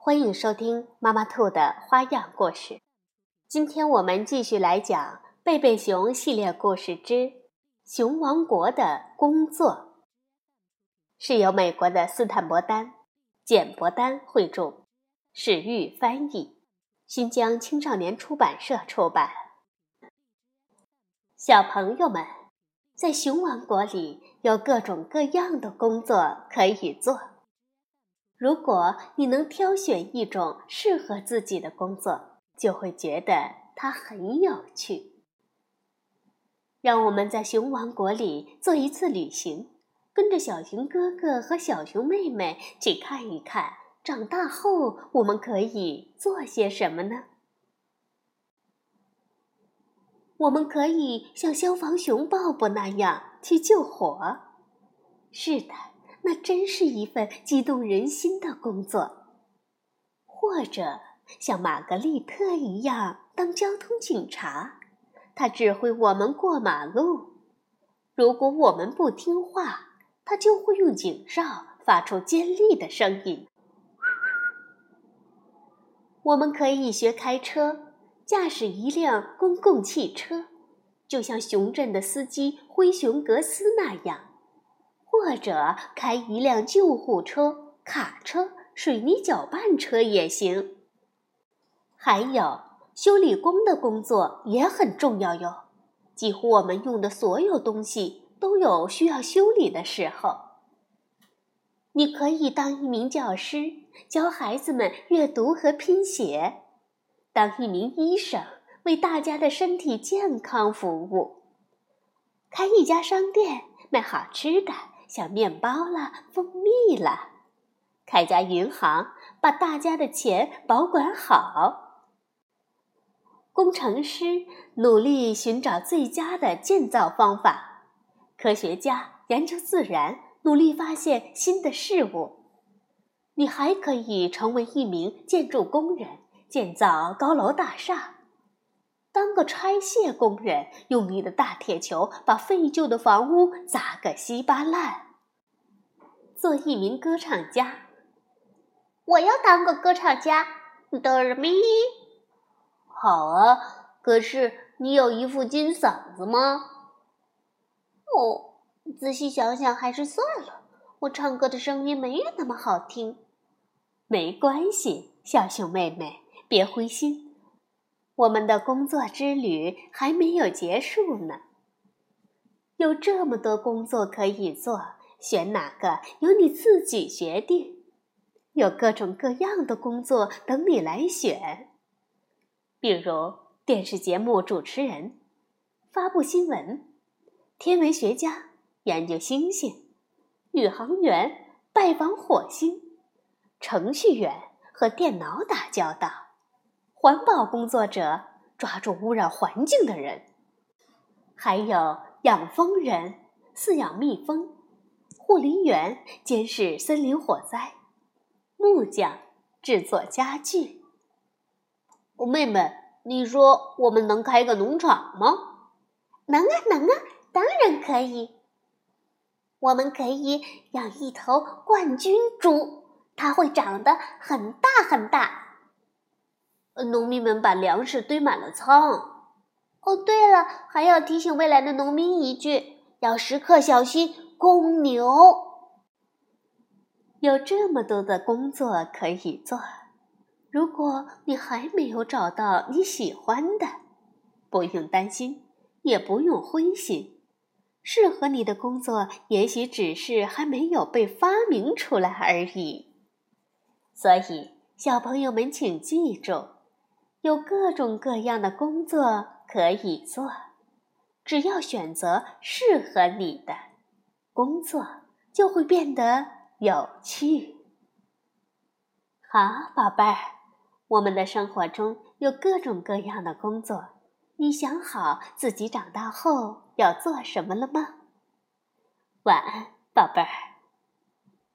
欢迎收听妈妈兔的花样故事。今天我们继续来讲《贝贝熊系列故事之熊王国的工作》，是由美国的斯坦伯丹、简伯丹绘著，史玉翻译，新疆青少年出版社出版。小朋友们，在熊王国里有各种各样的工作可以做。如果你能挑选一种适合自己的工作，就会觉得它很有趣。让我们在熊王国里做一次旅行，跟着小熊哥哥和小熊妹妹去看一看，长大后我们可以做些什么呢？我们可以像消防熊鲍勃那样去救火。是的。那真是一份激动人心的工作，或者像玛格丽特一样当交通警察，他指挥我们过马路。如果我们不听话，他就会用警哨发出尖利的声音。我们可以学开车，驾驶一辆公共汽车，就像熊镇的司机灰熊格斯那样。或者开一辆救护车、卡车、水泥搅拌车也行。还有修理工的工作也很重要哟。几乎我们用的所有东西都有需要修理的时候。你可以当一名教师，教孩子们阅读和拼写；当一名医生，为大家的身体健康服务；开一家商店，卖好吃的。像面包了，蜂蜜了，开家银行，把大家的钱保管好。工程师努力寻找最佳的建造方法，科学家研究自然，努力发现新的事物。你还可以成为一名建筑工人，建造高楼大厦；当个拆卸工人，用你的大铁球把废旧的房屋砸个稀巴烂。做一名歌唱家，我要当个歌唱家。哆咪，好啊。可是你有一副金嗓子吗？哦，仔细想想还是算了。我唱歌的声音没有那么好听。没关系，小熊妹妹，别灰心。我们的工作之旅还没有结束呢。有这么多工作可以做。选哪个由你自己决定，有各种各样的工作等你来选，比如电视节目主持人、发布新闻、天文学家研究星星、宇航员拜访火星、程序员和电脑打交道、环保工作者抓住污染环境的人，还有养蜂人饲养蜜蜂。护林员监视森林火灾，木匠制作家具。妹妹，你说我们能开个农场吗？能啊，能啊，当然可以。我们可以养一头冠军猪，它会长得很大很大。农民们把粮食堆满了仓。哦，对了，还要提醒未来的农民一句：要时刻小心。公牛有这么多的工作可以做，如果你还没有找到你喜欢的，不用担心，也不用灰心。适合你的工作也许只是还没有被发明出来而已。所以，小朋友们请记住，有各种各样的工作可以做，只要选择适合你的。工作就会变得有趣。好，宝贝儿，我们的生活中有各种各样的工作，你想好自己长大后要做什么了吗？晚安，宝贝儿。